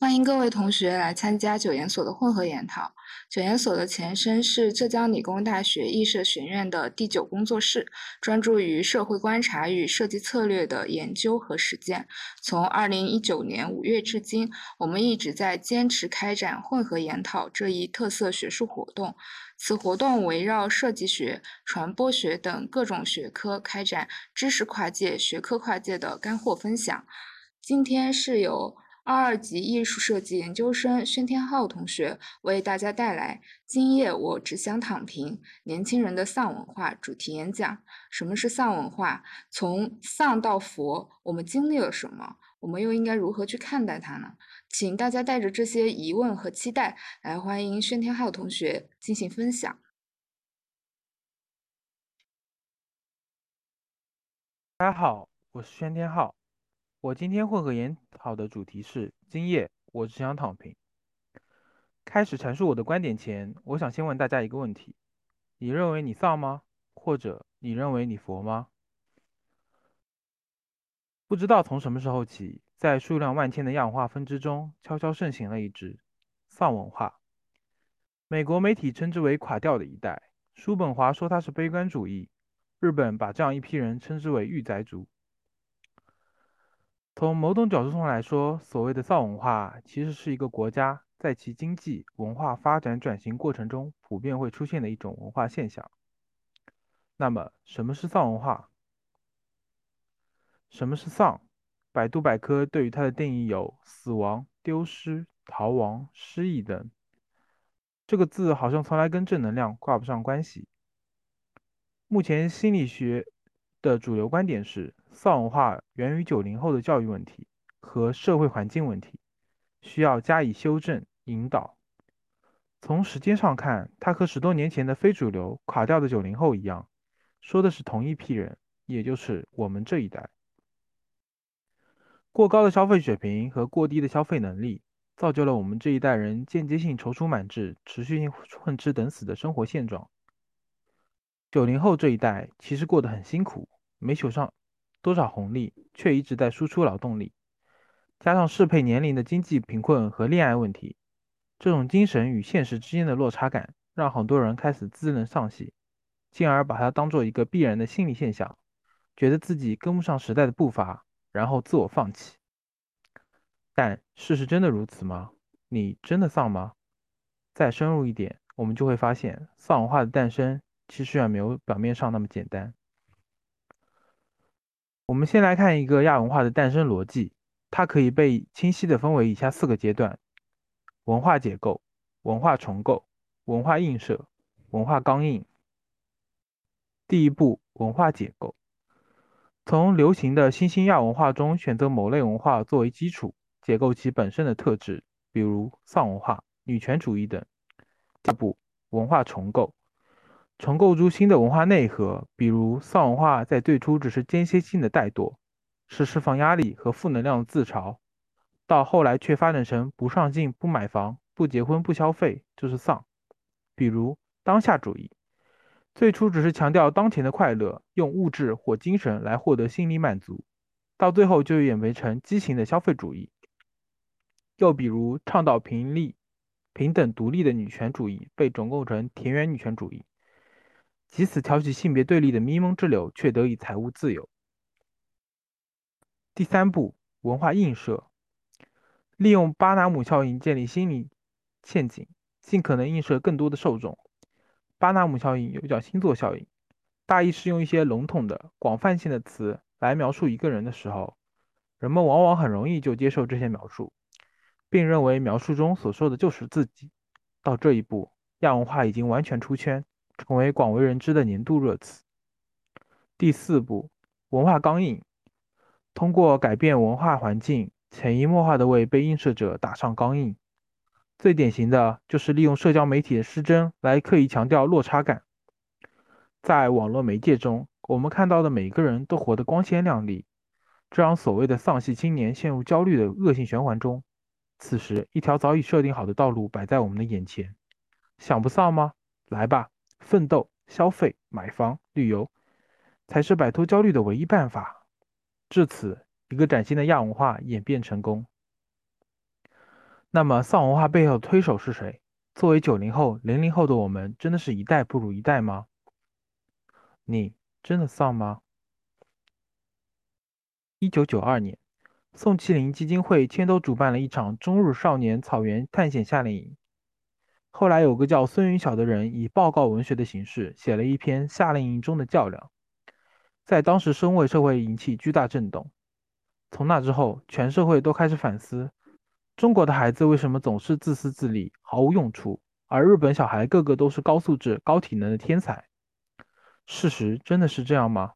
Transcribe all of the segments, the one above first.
欢迎各位同学来参加九研所的混合研讨。九研所的前身是浙江理工大学艺设学院的第九工作室，专注于社会观察与设计策略的研究和实践。从二零一九年五月至今，我们一直在坚持开展混合研讨这一特色学术活动。此活动围绕设计学、传播学等各种学科开展知识跨界、学科跨界的干货分享。今天是由。二二级艺术设计研究生宣天浩同学为大家带来“今夜我只想躺平：年轻人的丧文化”主题演讲。什么是丧文化？从丧到佛，我们经历了什么？我们又应该如何去看待它呢？请大家带着这些疑问和期待来欢迎宣天浩同学进行分享。大家好，我是宣天浩。我今天混合研讨的主题是：今夜我只想躺平。开始阐述我的观点前，我想先问大家一个问题：你认为你丧吗？或者你认为你佛吗？不知道从什么时候起，在数量万千的亚文化分支中，悄悄盛行了一支丧文化。美国媒体称之为“垮掉的一代”，叔本华说它是悲观主义，日本把这样一批人称之为“御宅族”。从某种角度上来说，所谓的丧文化其实是一个国家在其经济文化发展转型过程中普遍会出现的一种文化现象。那么，什么是丧文化？什么是丧？百度百科对于它的定义有死亡、丢失、逃亡、失忆等。这个字好像从来跟正能量挂不上关系。目前心理学的主流观点是。丧文化源于九零后的教育问题和社会环境问题，需要加以修正引导。从时间上看，它和十多年前的非主流垮掉的九零后一样，说的是同一批人，也就是我们这一代。过高的消费水平和过低的消费能力，造就了我们这一代人间接性踌躇满志、持续性混吃等死的生活现状。九零后这一代其实过得很辛苦，没求上。多少红利，却一直在输出劳动力，加上适配年龄的经济贫困和恋爱问题，这种精神与现实之间的落差感，让很多人开始自认丧气，进而把它当做一个必然的心理现象，觉得自己跟不上时代的步伐，然后自我放弃。但事实真的如此吗？你真的丧吗？再深入一点，我们就会发现，丧文化的诞生其实远没有表面上那么简单。我们先来看一个亚文化的诞生逻辑，它可以被清晰地分为以下四个阶段：文化解构、文化重构、文化映射、文化刚硬。第一步，文化解构。从流行的新兴亚文化中选择某类文化作为基础，解构其本身的特质，比如丧文化、女权主义等。第二步，文化重构。重构出新的文化内核，比如丧文化在最初只是间歇性的怠惰，是释放压力和负能量的自嘲，到后来却发展成不上进、不买房、不结婚、不消费，就是丧。比如当下主义，最初只是强调当前的快乐，用物质或精神来获得心理满足，到最后就演变成畸形的消费主义。又比如倡导平利、平等、独立的女权主义，被总构成田园女权主义。即此挑起性别对立的迷蒙之流，却得以财务自由。第三步，文化映射，利用巴纳姆效应建立心理陷阱，尽可能映射更多的受众。巴纳姆效应又叫星座效应，大意是用一些笼统的、广泛性的词来描述一个人的时候，人们往往很容易就接受这些描述，并认为描述中所说的就是自己。到这一步，亚文化已经完全出圈。成为广为人知的年度热词。第四步，文化刚印，通过改变文化环境，潜移默化的为被映射者打上钢印。最典型的就是利用社交媒体的失真来刻意强调落差感。在网络媒介中，我们看到的每个人都活得光鲜亮丽，这让所谓的丧系青年陷入焦虑的恶性循环中。此时，一条早已设定好的道路摆在我们的眼前，想不丧吗？来吧！奋斗、消费、买房、旅游，才是摆脱焦虑的唯一办法。至此，一个崭新的亚文化演变成功。那么丧文化背后的推手是谁？作为九零后、零零后的我们，真的是一代不如一代吗？你真的丧吗？一九九二年，宋庆龄基金会牵头主办了一场中日少年草原探险夏令营。后来有个叫孙云晓的人，以报告文学的形式写了一篇夏令营中的较量，在当时身为社会引起巨大震动。从那之后，全社会都开始反思。中国的孩子为什么总是自私自利、毫无用处，而日本小孩个个都是高素质、高体能的天才？事实真的是这样吗？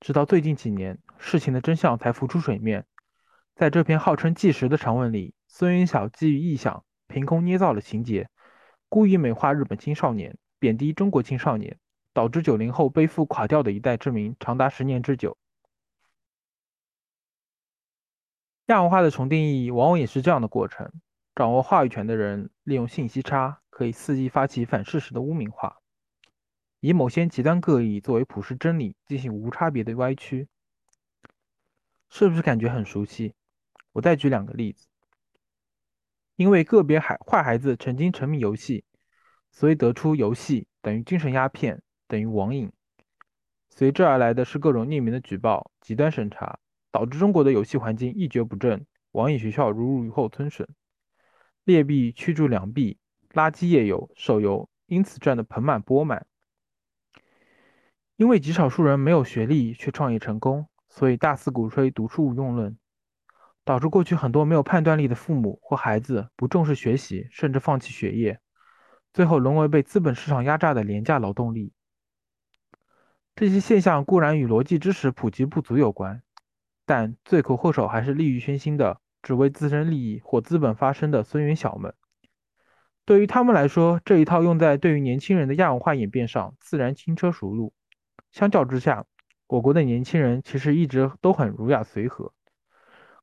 直到最近几年，事情的真相才浮出水面。在这篇号称纪实的长文里，孙云晓基于臆想，凭空捏造了情节，故意美化日本青少年，贬低中国青少年，导致九零后背负垮掉的一代之名长达十年之久。亚文化的重定义往往也是这样的过程：掌握话语权的人利用信息差，可以伺机发起反事实的污名化，以某些极端个例作为普世真理进行无差别的歪曲。是不是感觉很熟悉？我再举两个例子：因为个别孩坏孩子曾经沉迷游戏，所以得出游戏等于精神鸦片等于网瘾，随之而来的是各种匿名的举报、极端审查。导致中国的游戏环境一蹶不振，网瘾学校如雨后春笋，劣币驱逐良币，垃圾页游、手游因此赚得盆满钵满。因为极少数人没有学历却创业成功，所以大肆鼓吹读书无用论，导致过去很多没有判断力的父母或孩子不重视学习，甚至放弃学业，最后沦为被资本市场压榨的廉价劳动力。这些现象固然与逻辑知识普及不足有关。但罪魁祸首还是利欲熏心的、只为自身利益或资本发声的孙元晓们。对于他们来说，这一套用在对于年轻人的亚文化演变上，自然轻车熟路。相较之下，我国的年轻人其实一直都很儒雅随和。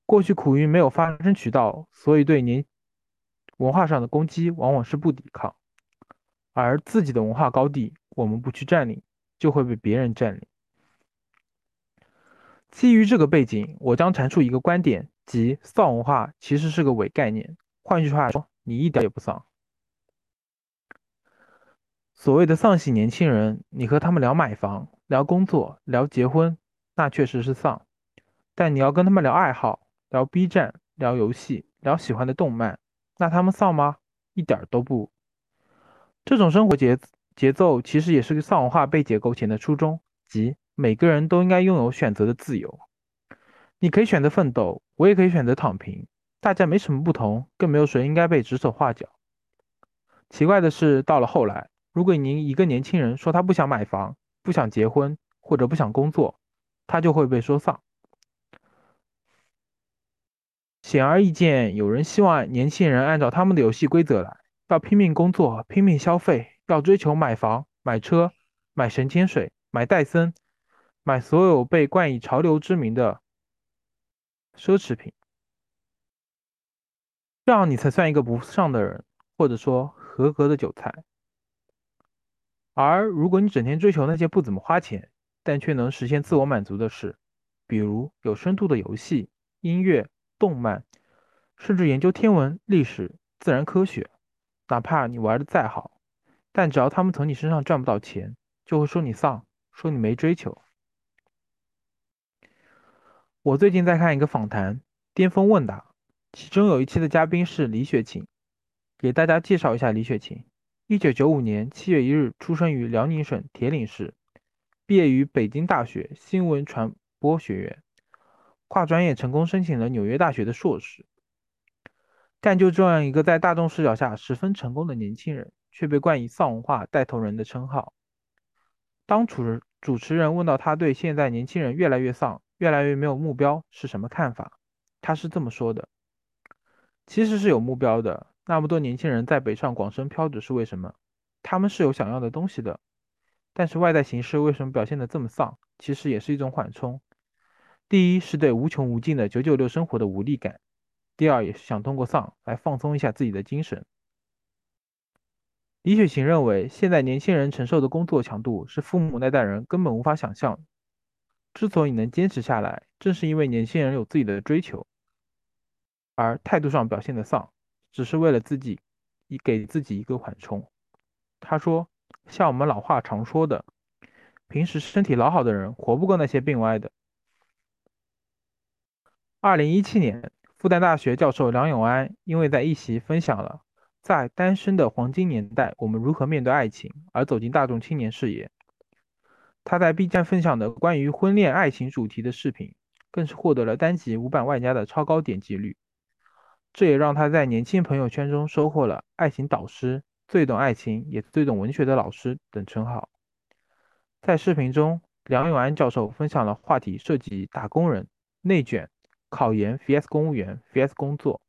过去苦于没有发声渠道，所以对年文化上的攻击往往是不抵抗。而自己的文化高地，我们不去占领，就会被别人占领。基于这个背景，我将阐述一个观点，即丧文化其实是个伪概念。换句话说，你一点也不丧。所谓的丧系年轻人，你和他们聊买房、聊工作、聊结婚，那确实是丧；但你要跟他们聊爱好、聊 B 站、聊游戏、聊喜欢的动漫，那他们丧吗？一点都不。这种生活节节奏，其实也是个丧文化被解构前的初衷，即。每个人都应该拥有选择的自由。你可以选择奋斗，我也可以选择躺平，大家没什么不同，更没有谁应该被指手画脚。奇怪的是，到了后来，如果您一个年轻人说他不想买房、不想结婚或者不想工作，他就会被说丧。显而易见，有人希望年轻人按照他们的游戏规则来，要拼命工作、拼命消费，要追求买房、买车、买神仙水、买戴森。买所有被冠以潮流之名的奢侈品，这样你才算一个不上的人，或者说合格的韭菜。而如果你整天追求那些不怎么花钱，但却能实现自我满足的事，比如有深度的游戏、音乐、动漫，甚至研究天文、历史、自然科学，哪怕你玩的再好，但只要他们从你身上赚不到钱，就会说你丧，说你没追求。我最近在看一个访谈《巅峰问答》，其中有一期的嘉宾是李雪琴。给大家介绍一下李雪琴：一九九五年七月一日出生于辽宁省铁岭市，毕业于北京大学新闻传播学院，跨专业成功申请了纽约大学的硕士。但就这样一个在大众视角下十分成功的年轻人，却被冠以“丧文化带头人”的称号。当主持主持人问到他对现在年轻人越来越丧，越来越没有目标是什么看法？他是这么说的：“其实是有目标的。那么多年轻人在北上广深飘着是为什么？他们是有想要的东西的。但是外在形势为什么表现得这么丧？其实也是一种缓冲。第一是对无穷无尽的九九六生活的无力感；第二也是想通过丧来放松一下自己的精神。”李雪琴认为，现在年轻人承受的工作强度是父母那代人根本无法想象。之所以能坚持下来，正是因为年轻人有自己的追求，而态度上表现的丧，只是为了自己，以给自己一个缓冲。他说：“像我们老话常说的，平时身体老好的人，活不过那些病歪的。”二零一七年，复旦大学教授梁永安因为在一席分享了在单身的黄金年代我们如何面对爱情，而走进大众青年视野。他在 B 站分享的关于婚恋爱情主题的视频，更是获得了单集五百万加的超高点击率。这也让他在年轻朋友圈中收获了“爱情导师”“最懂爱情也最懂文学的老师”等称号。在视频中，梁永安教授分享了话题涉及打工人、内卷。考研 vs 公务员 vs 工作，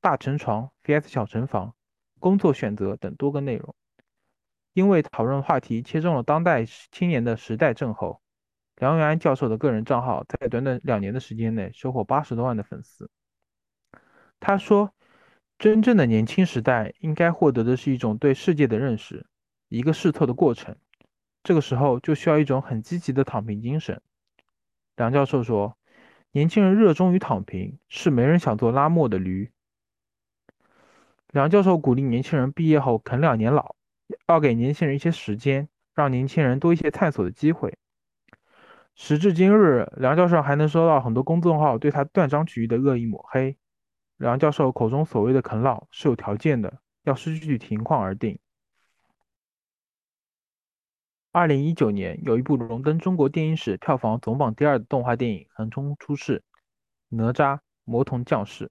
大成床 vs 小成房，工作选择等多个内容。因为讨论话题切中了当代青年的时代症候，梁永安教授的个人账号在短短两年的时间内收获八十多万的粉丝。他说：“真正的年轻时代应该获得的是一种对世界的认识，一个试错的过程。这个时候就需要一种很积极的躺平精神。”梁教授说。年轻人热衷于躺平，是没人想做拉磨的驴。梁教授鼓励年轻人毕业后啃两年老，要给年轻人一些时间，让年轻人多一些探索的机会。时至今日，梁教授还能收到很多公众号对他断章取义的恶意抹黑。梁教授口中所谓的啃老是有条件的，要视具体情况而定。二零一九年，有一部荣登中国电影史票房总榜第二的动画电影横冲出世，《哪吒魔童降世》。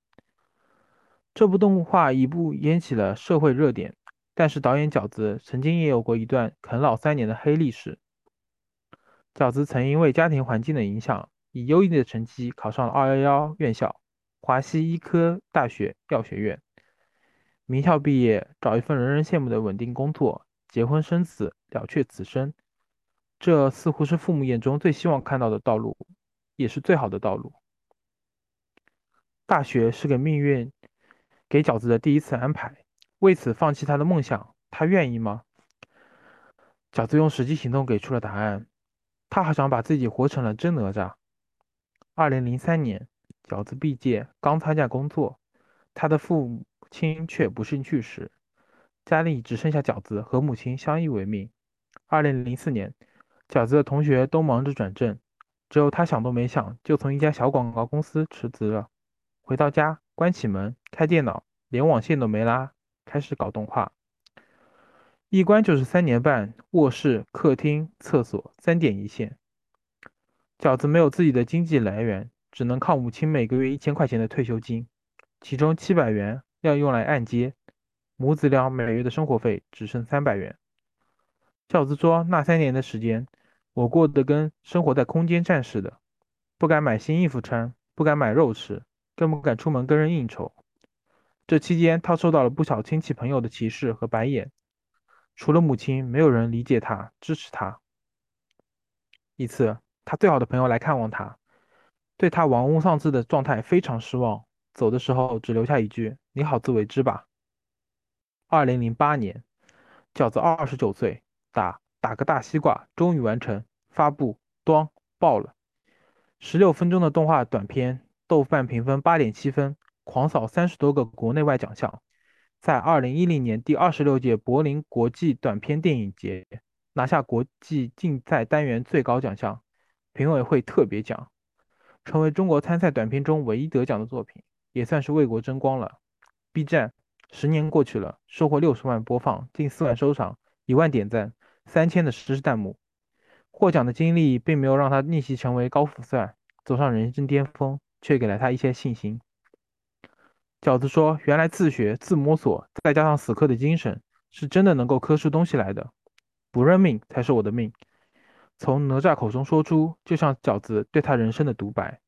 这部动画一部引起了社会热点，但是导演饺子曾经也有过一段啃老三年的黑历史。饺子曾因为家庭环境的影响，以优异的成绩考上了二幺幺院校——华西医科大学药学院。名校毕业，找一份人人羡慕的稳定工作，结婚生子。了却此生，这似乎是父母眼中最希望看到的道路，也是最好的道路。大学是给命运给饺子的第一次安排，为此放弃他的梦想，他愿意吗？饺子用实际行动给出了答案，他好像把自己活成了真哪吒。二零零三年，饺子毕业，刚参加工作，他的父亲却不幸去世，家里只剩下饺子和母亲相依为命。二零零四年，饺子的同学都忙着转正，只有他想都没想，就从一家小广告公司辞职了。回到家，关起门，开电脑，连网线都没拉，开始搞动画。一关就是三年半，卧室、客厅、厕所三点一线。饺子没有自己的经济来源，只能靠母亲每个月一千块钱的退休金，其中七百元要用来按揭，母子俩每月的生活费只剩三百元。饺子说：“那三年的时间，我过得跟生活在空间站似的，不敢买新衣服穿，不敢买肉吃，更不敢出门跟人应酬。这期间，他受到了不少亲戚朋友的歧视和白眼，除了母亲，没有人理解他、支持他。一次，他最好的朋友来看望他，对他玩物丧志的状态非常失望，走的时候只留下一句：‘你好自为之吧。’二零零八年，饺子二十九岁。”打打个大西瓜，终于完成发布，端爆了！十六分钟的动画短片，豆瓣评分八点七分，狂扫三十多个国内外奖项，在二零一零年第二十六届柏林国际短片电影节拿下国际竞赛单元最高奖项——评委会特别奖，成为中国参赛短片中唯一得奖的作品，也算是为国争光了。B 站十年过去了，收获六十万播放，近四万收藏，一万点赞。三千的实时弹幕，获奖的经历并没有让他逆袭成为高富帅，走上人生巅峰，却给了他一些信心。饺子说：“原来自学、自摸索，再加上死磕的精神，是真的能够磕出东西来的。不认命才是我的命。”从哪吒口中说出，就像饺子对他人生的独白。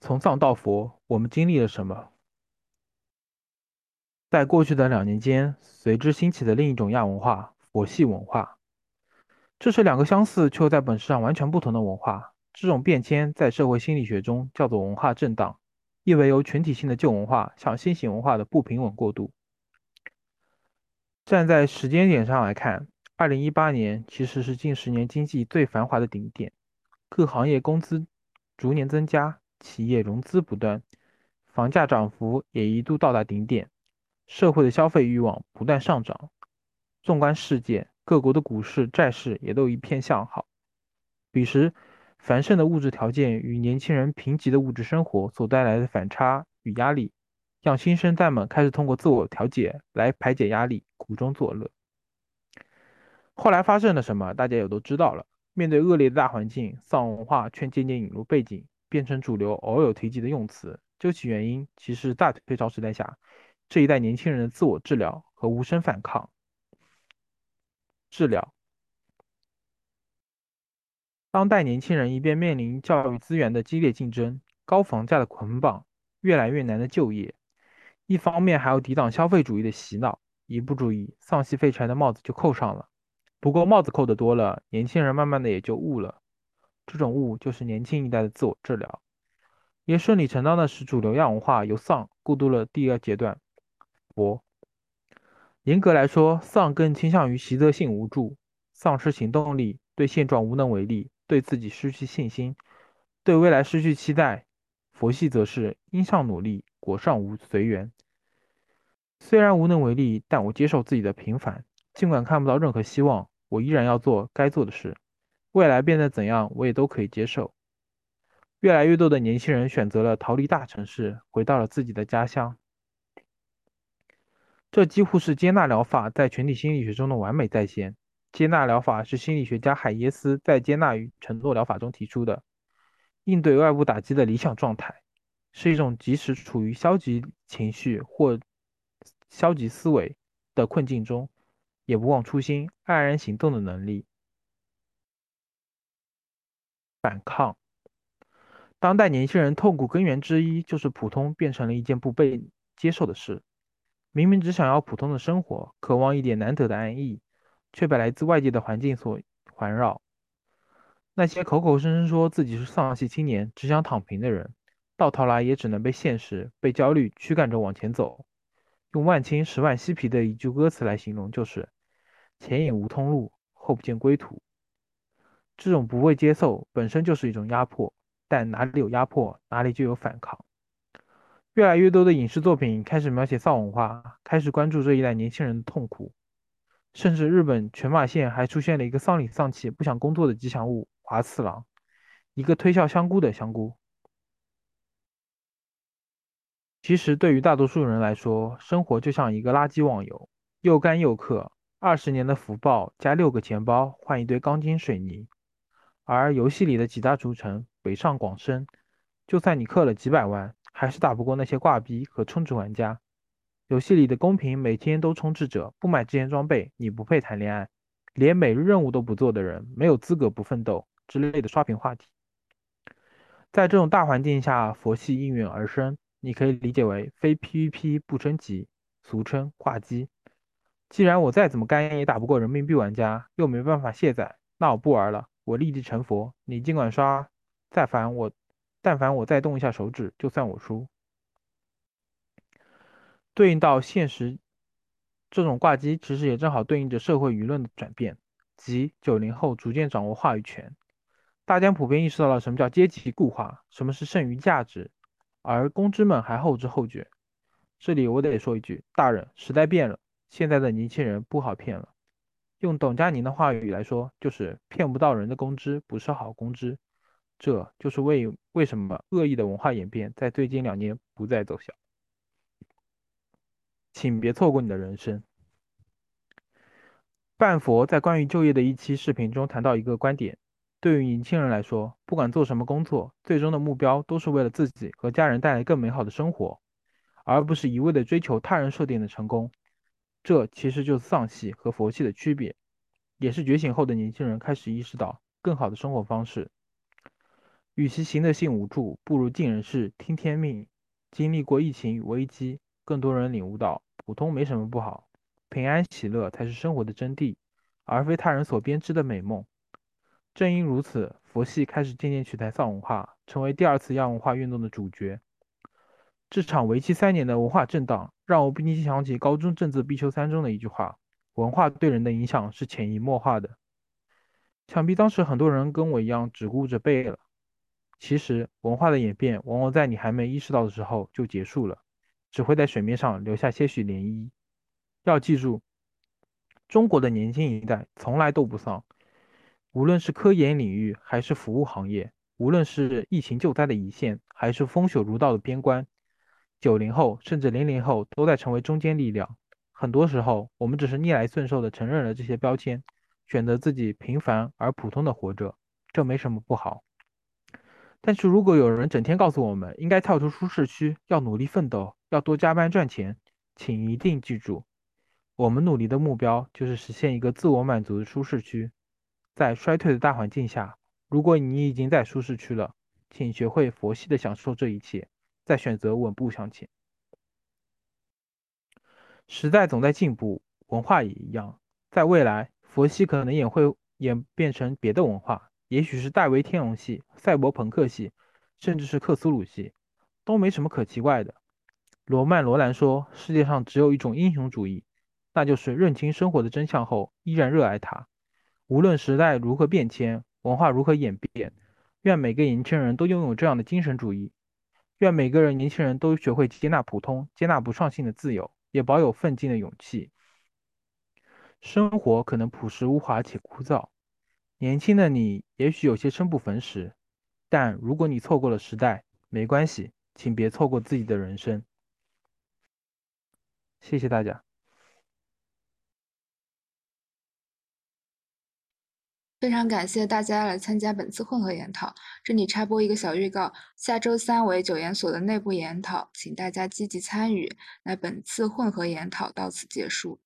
从藏到佛，我们经历了什么？在过去的两年间，随之兴起的另一种亚文化——佛系文化，这是两个相似却又在本质上完全不同的文化。这种变迁在社会心理学中叫做文化震荡，意为由群体性的旧文化向新型文化的不平稳过渡。站在时间点上来看，2018年其实是近十年经济最繁华的顶点，各行业工资逐年增加，企业融资不断，房价涨幅也一度到达顶点，社会的消费欲望不断上涨。纵观世界，各国的股市、债市也都一片向好。彼时，繁盛的物质条件与年轻人贫瘠的物质生活所带来的反差与压力，让新生代们开始通过自我调节来排解压力，苦中作乐。后来发生了什么，大家也都知道了。面对恶劣的大环境，丧文化却渐渐引入背景，变成主流偶有提及的用词。究其原因，其实大退潮时代下这一代年轻人的自我治疗和无声反抗。治疗。当代年轻人一边面临教育资源的激烈竞争、高房价的捆绑、越来越难的就业，一方面还要抵挡消费主义的洗脑，一不注意，丧气废柴的帽子就扣上了。不过帽子扣的多了，年轻人慢慢的也就悟了。这种悟就是年轻一代的自我治疗，也顺理成章的使主流亚文化由丧过渡了第二阶段。佛。严格来说，丧更倾向于习得性无助，丧失行动力，对现状无能为力，对自己失去信心，对未来失去期待。佛系则是因上努力，果上无随缘。虽然无能为力，但我接受自己的平凡，尽管看不到任何希望。我依然要做该做的事，未来变得怎样，我也都可以接受。越来越多的年轻人选择了逃离大城市，回到了自己的家乡。这几乎是接纳疗法在群体心理学中的完美再现。接纳疗法是心理学家海耶斯在接纳与承诺疗法中提出的，应对外部打击的理想状态，是一种即使处于消极情绪或消极思维的困境中。也不忘初心、黯然行动的能力。反抗。当代年轻人痛苦根源之一，就是普通变成了一件不被接受的事。明明只想要普通的生活，渴望一点难得的安逸，却被来自外界的环境所环绕。那些口口声声说自己是丧气青年、只想躺平的人，到头来也只能被现实、被焦虑驱赶着往前走。用万青十万嬉皮的一句歌词来形容，就是。前也无通路，后不见归途。这种不被接受本身就是一种压迫，但哪里有压迫，哪里就有反抗。越来越多的影视作品开始描写丧文化，开始关注这一代年轻人的痛苦。甚至日本全马县还出现了一个丧里丧气、不想工作的吉祥物华次郎，一个推销香菇的香菇。其实对于大多数人来说，生活就像一个垃圾网游，又干又氪。二十年的福报加六个钱包换一堆钢筋水泥，而游戏里的几大主城北上广深，就算你氪了几百万，还是打不过那些挂逼和充值玩家。游戏里的公屏每天都充斥着不买这件装备你不配谈恋爱，连每日任务都不做的人没有资格不奋斗之类的刷屏话题。在这种大环境下，佛系应运而生，你可以理解为非 PVP 不升级，俗称挂机。既然我再怎么干也打不过人民币玩家，又没办法卸载，那我不玩了，我立地成佛。你尽管刷，再烦我，但凡我再动一下手指，就算我输。对应到现实，这种挂机其实也正好对应着社会舆论的转变，即九零后逐渐掌握话语权，大家普遍意识到了什么叫阶级固化，什么是剩余价值，而公知们还后知后觉。这里我得说一句，大人，时代变了。现在的年轻人不好骗了，用董佳宁的话语来说，就是骗不到人的工资不是好工资。这就是为为什么恶意的文化演变在最近两年不再奏效。请别错过你的人生。半佛在关于就业的一期视频中谈到一个观点：对于年轻人来说，不管做什么工作，最终的目标都是为了自己和家人带来更美好的生活，而不是一味的追求他人设定的成功。这其实就是丧系和佛系的区别，也是觉醒后的年轻人开始意识到更好的生活方式。与其行得性无助，不如尽人事听天命。经历过疫情与危机，更多人领悟到普通没什么不好，平安喜乐才是生活的真谛，而非他人所编织的美梦。正因如此，佛系开始渐渐取代丧文化，成为第二次亚文化运动的主角。这场为期三年的文化震荡，让我不禁想起高中政治必修三中的一句话：“文化对人的影响是潜移默化的。”想必当时很多人跟我一样，只顾着背了。其实，文化的演变往往在你还没意识到的时候就结束了，只会在水面上留下些许涟漪。要记住，中国的年轻一代从来都不丧，无论是科研领域还是服务行业，无论是疫情救灾的一线，还是风雪如道的边关，九零后甚至零零后都在成为中坚力量。很多时候，我们只是逆来顺受地承认了这些标签，选择自己平凡而普通的活着，这没什么不好。但是如果有人整天告诉我们应该跳出舒适区，要努力奋斗，要多加班赚钱，请一定记住，我们努力的目标就是实现一个自我满足的舒适区。在衰退的大环境下，如果你已经在舒适区了，请学会佛系的享受这一切，再选择稳步向前。时代总在进步，文化也一样。在未来，佛系可能也会演变成别的文化。也许是戴维天龙系、赛博朋克系，甚至是克苏鲁系，都没什么可奇怪的。罗曼·罗兰说：“世界上只有一种英雄主义，那就是认清生活的真相后依然热爱它。无论时代如何变迁，文化如何演变，愿每个年轻人都拥有这样的精神主义。愿每个人年轻人都学会接纳普通、接纳不创新的自由，也保有奋进的勇气。生活可能朴实无华且枯燥。”年轻的你也许有些生不逢时，但如果你错过了时代，没关系，请别错过自己的人生。谢谢大家。非常感谢大家来参加本次混合研讨。这里插播一个小预告：下周三为九研所的内部研讨，请大家积极参与。那本次混合研讨到此结束。